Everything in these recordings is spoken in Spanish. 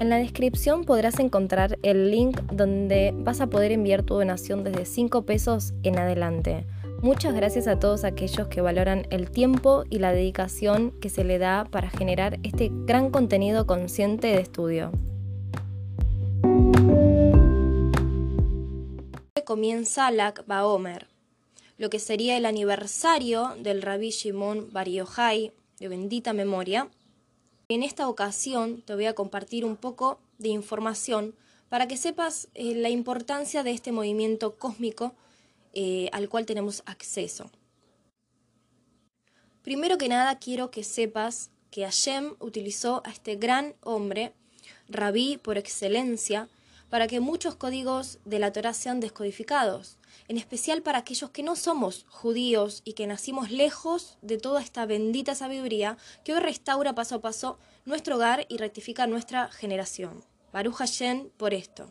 En la descripción podrás encontrar el link donde vas a poder enviar tu donación desde 5 pesos en adelante. Muchas gracias a todos aquellos que valoran el tiempo y la dedicación que se le da para generar este gran contenido consciente de estudio. Comienza Lag Baomer, lo que sería el aniversario del Rabbi Shimon Bar de bendita memoria, en esta ocasión te voy a compartir un poco de información para que sepas eh, la importancia de este movimiento cósmico eh, al cual tenemos acceso. Primero que nada quiero que sepas que Hashem utilizó a este gran hombre, rabí por excelencia, para que muchos códigos de la Torah sean descodificados en especial para aquellos que no somos judíos y que nacimos lejos de toda esta bendita sabiduría que hoy restaura paso a paso nuestro hogar y rectifica nuestra generación. Baruch Hashem por esto.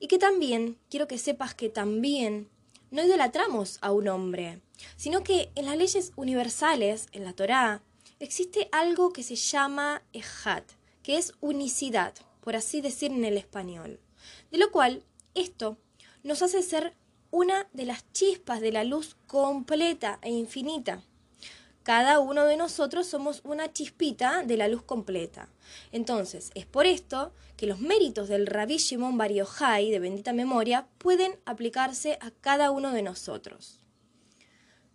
Y que también, quiero que sepas que también no idolatramos a un hombre, sino que en las leyes universales, en la Torá, existe algo que se llama Ejat, que es unicidad, por así decir en el español. De lo cual, esto nos hace ser una de las chispas de la luz completa e infinita. Cada uno de nosotros somos una chispita de la luz completa. Entonces, es por esto que los méritos del Rabbi Shimon Bar de bendita memoria, pueden aplicarse a cada uno de nosotros.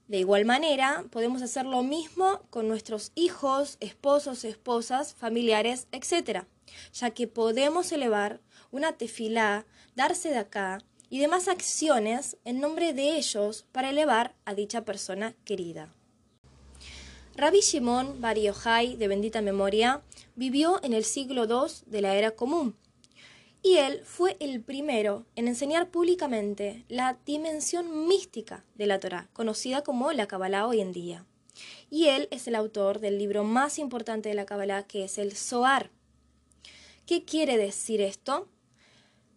De igual manera, podemos hacer lo mismo con nuestros hijos, esposos, esposas, familiares, etc., ya que podemos elevar una tefilá, darse de acá, y demás acciones en nombre de ellos para elevar a dicha persona querida. Rabbi Shimon Bar Yochai, de bendita memoria, vivió en el siglo II de la era común, y él fue el primero en enseñar públicamente la dimensión mística de la Torá, conocida como la Kabbalah hoy en día. Y él es el autor del libro más importante de la Kabbalah, que es el Zohar. ¿Qué quiere decir esto?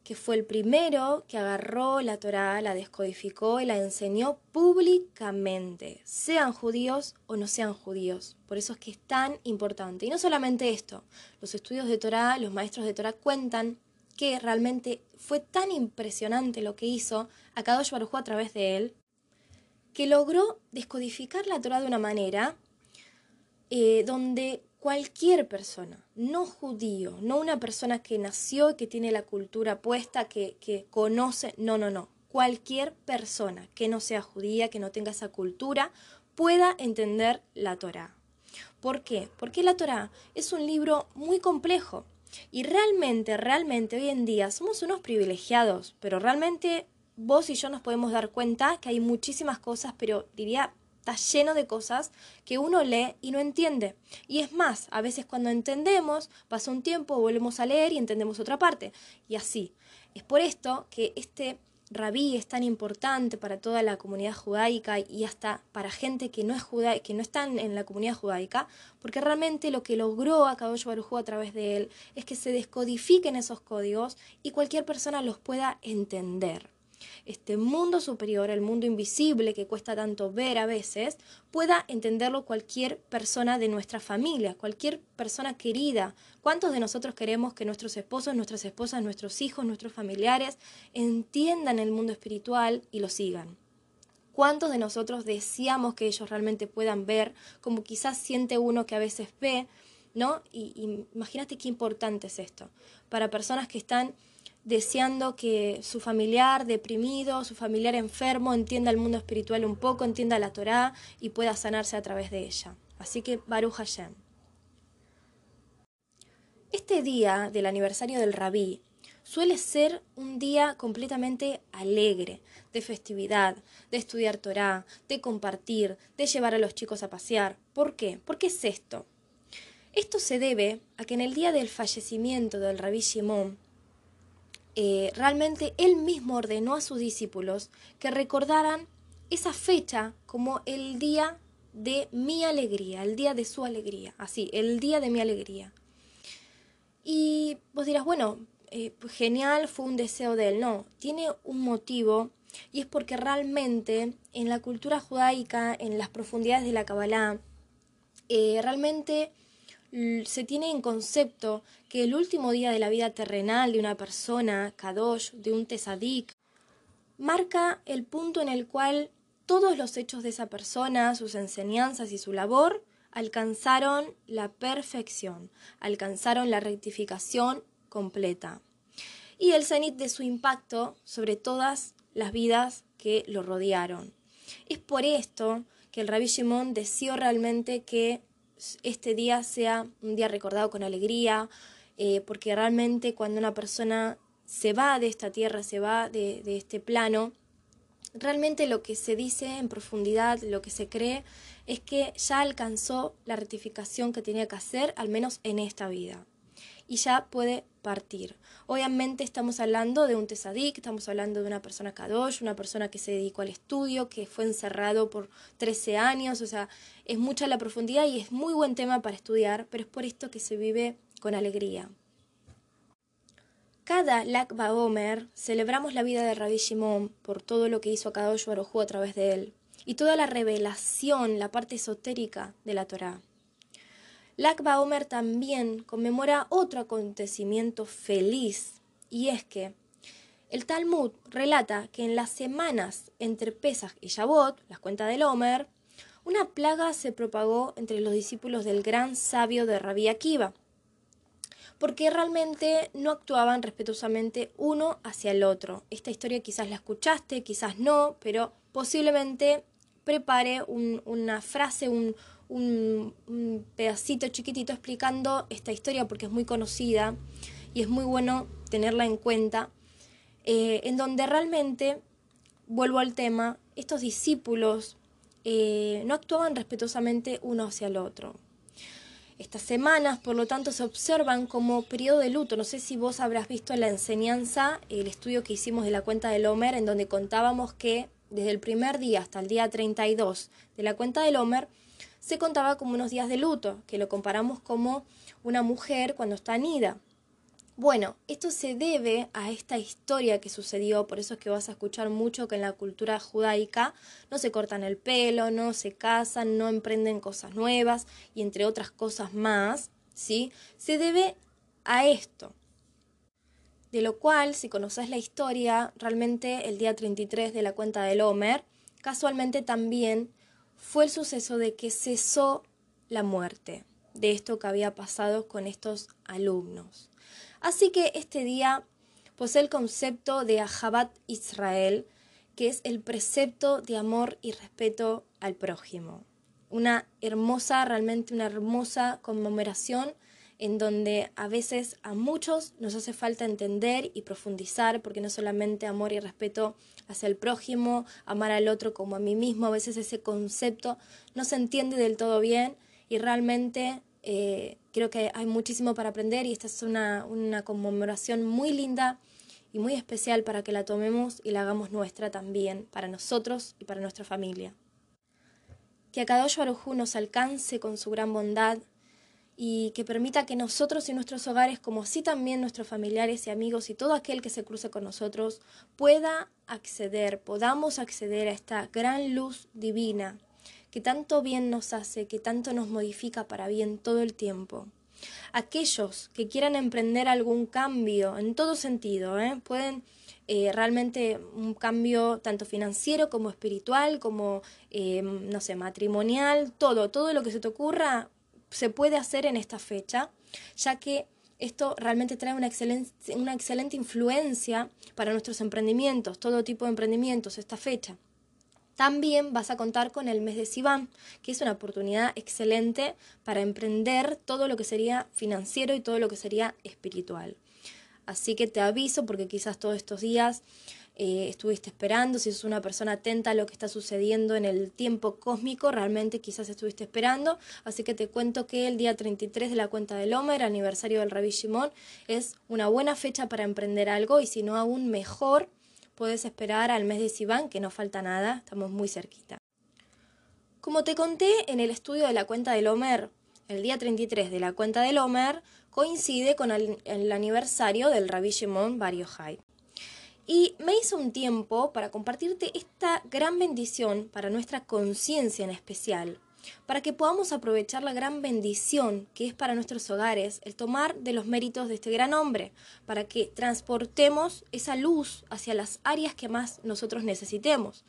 Que fue el primero que agarró la Torá, la descodificó y la enseñó públicamente, sean judíos o no sean judíos. Por eso es que es tan importante. Y no solamente esto, los estudios de Torá, los maestros de Torá cuentan que realmente fue tan impresionante lo que hizo a Kadosh Baruj a través de él, que logró descodificar la Torá de una manera eh, donde cualquier persona, no judío, no una persona que nació que tiene la cultura puesta, que, que conoce, no, no, no, cualquier persona que no sea judía, que no tenga esa cultura, pueda entender la Torá. ¿Por qué? Porque la Torá es un libro muy complejo y realmente, realmente hoy en día somos unos privilegiados, pero realmente vos y yo nos podemos dar cuenta que hay muchísimas cosas, pero diría está lleno de cosas que uno lee y no entiende. Y es más, a veces cuando entendemos, pasa un tiempo, volvemos a leer y entendemos otra parte. Y así. Es por esto que este rabí es tan importante para toda la comunidad judaica y hasta para gente que no es judá que no están en la comunidad judaica, porque realmente lo que logró a Kadosh Baruj a través de él es que se descodifiquen esos códigos y cualquier persona los pueda entender este mundo superior, el mundo invisible que cuesta tanto ver a veces, pueda entenderlo cualquier persona de nuestra familia, cualquier persona querida. ¿Cuántos de nosotros queremos que nuestros esposos, nuestras esposas, nuestros hijos, nuestros familiares entiendan el mundo espiritual y lo sigan? ¿Cuántos de nosotros deseamos que ellos realmente puedan ver, como quizás siente uno que a veces ve, ¿no? Y, imagínate qué importante es esto. Para personas que están deseando que su familiar deprimido, su familiar enfermo entienda el mundo espiritual un poco, entienda la Torá y pueda sanarse a través de ella. Así que Baruch Hashem. Este día del aniversario del rabí suele ser un día completamente alegre, de festividad, de estudiar Torá, de compartir, de llevar a los chicos a pasear. ¿Por qué? ¿Por qué es esto? Esto se debe a que en el día del fallecimiento del rabí Shimon, eh, realmente él mismo ordenó a sus discípulos que recordaran esa fecha como el día de mi alegría, el día de su alegría, así, el día de mi alegría. Y vos dirás, bueno, eh, pues genial, fue un deseo de él. No, tiene un motivo y es porque realmente en la cultura judaica, en las profundidades de la Kabbalah, eh, realmente se tiene en concepto que el último día de la vida terrenal de una persona, Kadosh, de un Tesadik, marca el punto en el cual todos los hechos de esa persona, sus enseñanzas y su labor alcanzaron la perfección, alcanzaron la rectificación completa. Y el cenit de su impacto sobre todas las vidas que lo rodearon. Es por esto que el Rabbi Shimon deseó realmente que este día sea un día recordado con alegría, eh, porque realmente cuando una persona se va de esta tierra, se va de, de este plano, realmente lo que se dice en profundidad, lo que se cree, es que ya alcanzó la rectificación que tenía que hacer, al menos en esta vida. Y ya puede partir. Obviamente estamos hablando de un tesadik, estamos hablando de una persona kadosh, una persona que se dedicó al estudio, que fue encerrado por 13 años, o sea, es mucha la profundidad y es muy buen tema para estudiar, pero es por esto que se vive con alegría. Cada Lak Omer celebramos la vida de Rabbi Shimon por todo lo que hizo a Kadosh Baruj a través de él y toda la revelación, la parte esotérica de la Torá. Lakba Omer también conmemora otro acontecimiento feliz, y es que el Talmud relata que en las semanas entre Pesach y Shavuot, las cuentas del Omer, una plaga se propagó entre los discípulos del gran sabio de Rabí Akiva, porque realmente no actuaban respetuosamente uno hacia el otro. Esta historia quizás la escuchaste, quizás no, pero posiblemente prepare una frase, un, pedacito chiquitito explicando esta historia porque es muy conocida y es muy bueno tenerla en cuenta, eh, en donde realmente, vuelvo al tema, estos discípulos eh, no actuaban respetuosamente uno hacia el otro. Estas semanas, por lo tanto, se observan como periodo de luto. No sé si vos habrás visto la enseñanza, el estudio que hicimos de la cuenta del Homer, en donde contábamos que desde el primer día hasta el día 32 de la cuenta del Homer, se contaba como unos días de luto, que lo comparamos como una mujer cuando está anida. Bueno, esto se debe a esta historia que sucedió, por eso es que vas a escuchar mucho que en la cultura judaica no se cortan el pelo, no se casan, no emprenden cosas nuevas y entre otras cosas más, ¿sí? Se debe a esto. De lo cual, si conoces la historia, realmente el día 33 de la cuenta del Homer, casualmente también fue el suceso de que cesó la muerte de esto que había pasado con estos alumnos. Así que este día posee el concepto de Ahabat Israel, que es el precepto de amor y respeto al prójimo. Una hermosa, realmente una hermosa conmemoración en donde a veces a muchos nos hace falta entender y profundizar, porque no solamente amor y respeto hacia el prójimo, amar al otro como a mí mismo, a veces ese concepto no se entiende del todo bien y realmente eh, creo que hay muchísimo para aprender y esta es una, una conmemoración muy linda y muy especial para que la tomemos y la hagamos nuestra también, para nosotros y para nuestra familia. Que a cada Baruj nos alcance con su gran bondad, y que permita que nosotros y nuestros hogares, como así también nuestros familiares y amigos y todo aquel que se cruce con nosotros, pueda acceder, podamos acceder a esta gran luz divina que tanto bien nos hace, que tanto nos modifica para bien todo el tiempo. Aquellos que quieran emprender algún cambio en todo sentido, ¿eh? pueden eh, realmente un cambio tanto financiero como espiritual, como, eh, no sé, matrimonial, todo, todo lo que se te ocurra, se puede hacer en esta fecha, ya que esto realmente trae una excelente, una excelente influencia para nuestros emprendimientos, todo tipo de emprendimientos, esta fecha. También vas a contar con el mes de Sivan, que es una oportunidad excelente para emprender todo lo que sería financiero y todo lo que sería espiritual. Así que te aviso porque quizás todos estos días eh, estuviste esperando, si sos una persona atenta a lo que está sucediendo en el tiempo cósmico, realmente quizás estuviste esperando. Así que te cuento que el día 33 de la cuenta del Homer, aniversario del Rabbi Shimon, es una buena fecha para emprender algo y si no aún mejor, puedes esperar al mes de Sivan, que no falta nada, estamos muy cerquita. Como te conté en el estudio de la cuenta del Homer, el día 33 de la cuenta del Homer coincide con el, aniversario del Rabbi Shimon Bar Yochai. Y me hizo un tiempo para compartirte esta gran bendición para nuestra conciencia en especial. para que podamos aprovechar la gran bendición que es para nuestros hogares el tomar de los méritos de este gran hombre, para que transportemos esa luz hacia las áreas que más nosotros necesitemos,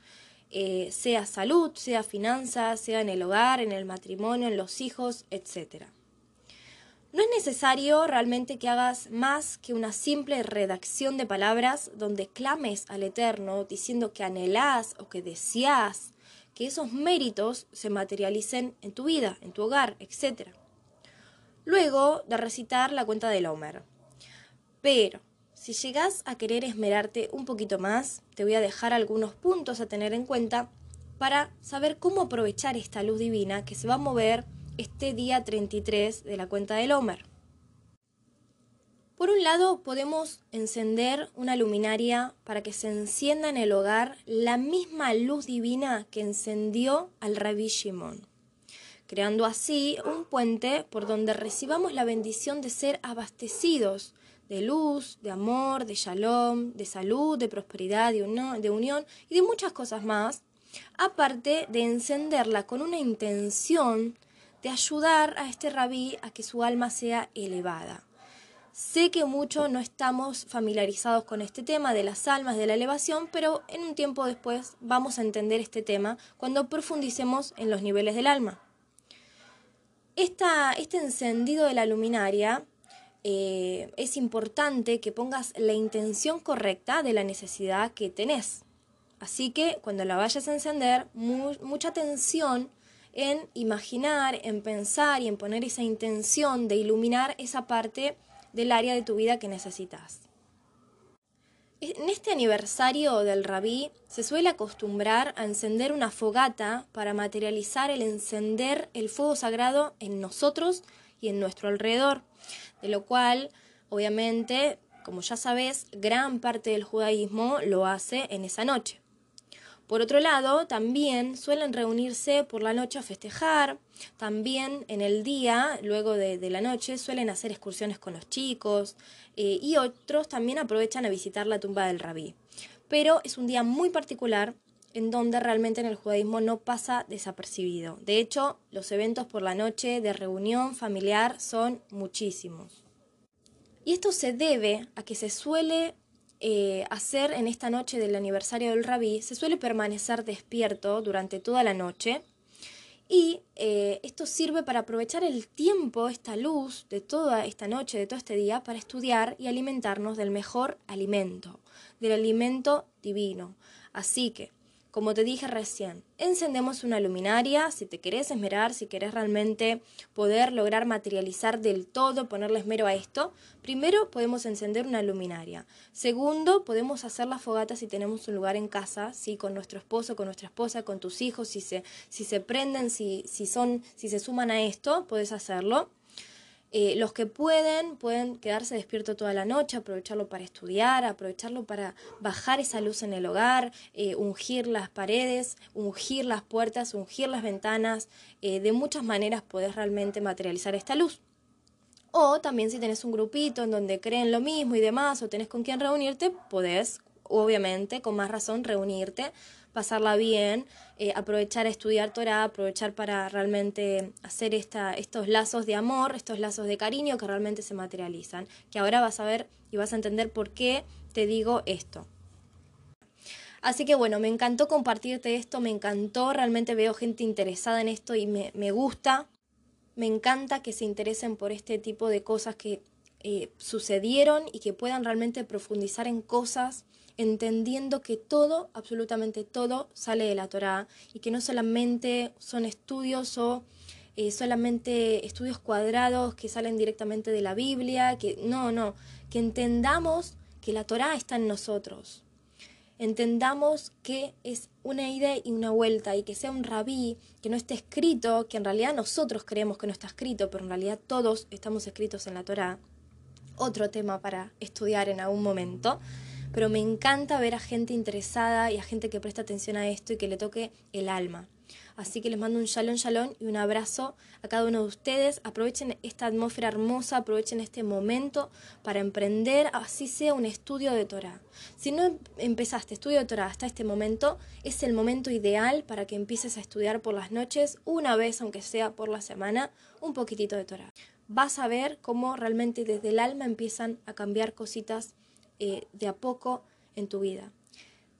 eh, sea salud, sea finanzas, sea en el hogar, en el matrimonio, en los hijos, etc. No es necesario realmente que hagas más que una simple redacción de palabras donde clames al Eterno diciendo que anhelás o que deseas que esos méritos se materialicen en tu vida, en tu hogar, etc. Luego de recitar la cuenta del Homer. Pero, si llegas a querer esmerarte un poquito más, te voy a dejar algunos puntos a tener en cuenta para saber cómo aprovechar esta luz divina que se va a mover este día 33 de la cuenta del Homer. Por un lado, podemos encender una luminaria para que se encienda en el hogar la misma luz divina que encendió al rabí Shimon, creando así un puente por donde recibamos la bendición de ser abastecidos de luz, de amor, de shalom, de salud, de prosperidad, de, de unión y de muchas cosas más, aparte de encenderla con una intención de ayudar a este rabí a que su alma sea elevada. Sé que mucho no estamos familiarizados con este tema de las almas, de la elevación, pero en un tiempo después vamos a entender este tema cuando profundicemos en los niveles del alma. este encendido de la luminaria eh, es importante que pongas la intención correcta de la necesidad que tenés. Así que cuando la vayas a encender, mucha atención en imaginar, en pensar y en poner esa intención de iluminar esa parte del área de tu vida que necesitas. En este aniversario del rabí se suele acostumbrar a encender una fogata para materializar el encender el fuego sagrado en nosotros y en nuestro alrededor, de lo cual, obviamente, como ya sabes, gran parte del judaísmo lo hace en esa noche. Por otro lado, también suelen reunirse por la noche a festejar, también en el día, luego de, la noche, suelen hacer excursiones con los chicos eh, y otros también aprovechan a visitar la tumba del rabí. Pero es un día muy particular en donde realmente en el judaísmo no pasa desapercibido. De hecho, los eventos por la noche de reunión familiar son muchísimos. Y esto se debe a que se suele eh, hacer en esta noche del aniversario del rabí, se suele permanecer despierto durante toda la noche y eh, esto sirve para aprovechar el tiempo, esta luz de toda esta noche, de todo este día, para estudiar y alimentarnos del mejor alimento, del alimento divino. Así que como te dije recién, encendemos una luminaria si te querés esmerar, si querés realmente poder lograr materializar del todo, ponerle esmero a esto. Primero podemos encender una luminaria. Segundo, podemos hacer la fogata si tenemos un lugar en casa, si con nuestro esposo, con nuestra esposa, con tus hijos, si se, si se prenden, si, si, son, si se suman a esto, puedes hacerlo. Eh, los que pueden, pueden quedarse despiertos toda la noche, aprovecharlo para estudiar, aprovecharlo para bajar esa luz en el hogar, eh, ungir las paredes, ungir las puertas, ungir las ventanas. Eh, de muchas maneras puedes realmente materializar esta luz. O también si tenés un grupito en donde creen lo mismo y demás, o tenés con quién reunirte, podés, obviamente, con más razón, reunirte pasarla bien, eh, aprovechar a estudiar Torah, aprovechar para realmente hacer estos lazos de amor, estos lazos de cariño que realmente se materializan. Que ahora vas a ver y vas a entender por qué te digo esto. Así que bueno, me encantó compartirte esto, me encantó, realmente veo gente interesada en esto y me, me gusta. Me encanta que se interesen por este tipo de cosas que eh, sucedieron y que puedan realmente profundizar en cosas entendiendo que todo, absolutamente todo, sale de la Torá y que no solamente son estudios o eh, solamente estudios cuadrados que salen directamente de la Biblia, que no, no, que entendamos que la Torá está en nosotros. Entendamos que es una ida y una vuelta y que sea un rabí, que no esté escrito, que en realidad nosotros creemos que no está escrito, pero en realidad todos estamos escritos en la Torá. Otro tema para estudiar en algún momento pero me encanta ver a gente interesada y a gente que presta atención a esto y que le toque el alma. Así que les mando un shalom shalom y un abrazo a cada uno de ustedes. Aprovechen esta atmósfera hermosa, aprovechen este momento para emprender, así sea un estudio de Torah. Si no empezaste estudio de Torah hasta este momento, es el momento ideal para que empieces a estudiar por las noches, una vez, aunque sea por la semana, un poquitito de Torah. Vas a ver cómo realmente desde el alma empiezan a cambiar cositas eh, de a poco en tu vida.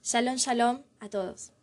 Shalom, shalom a todos.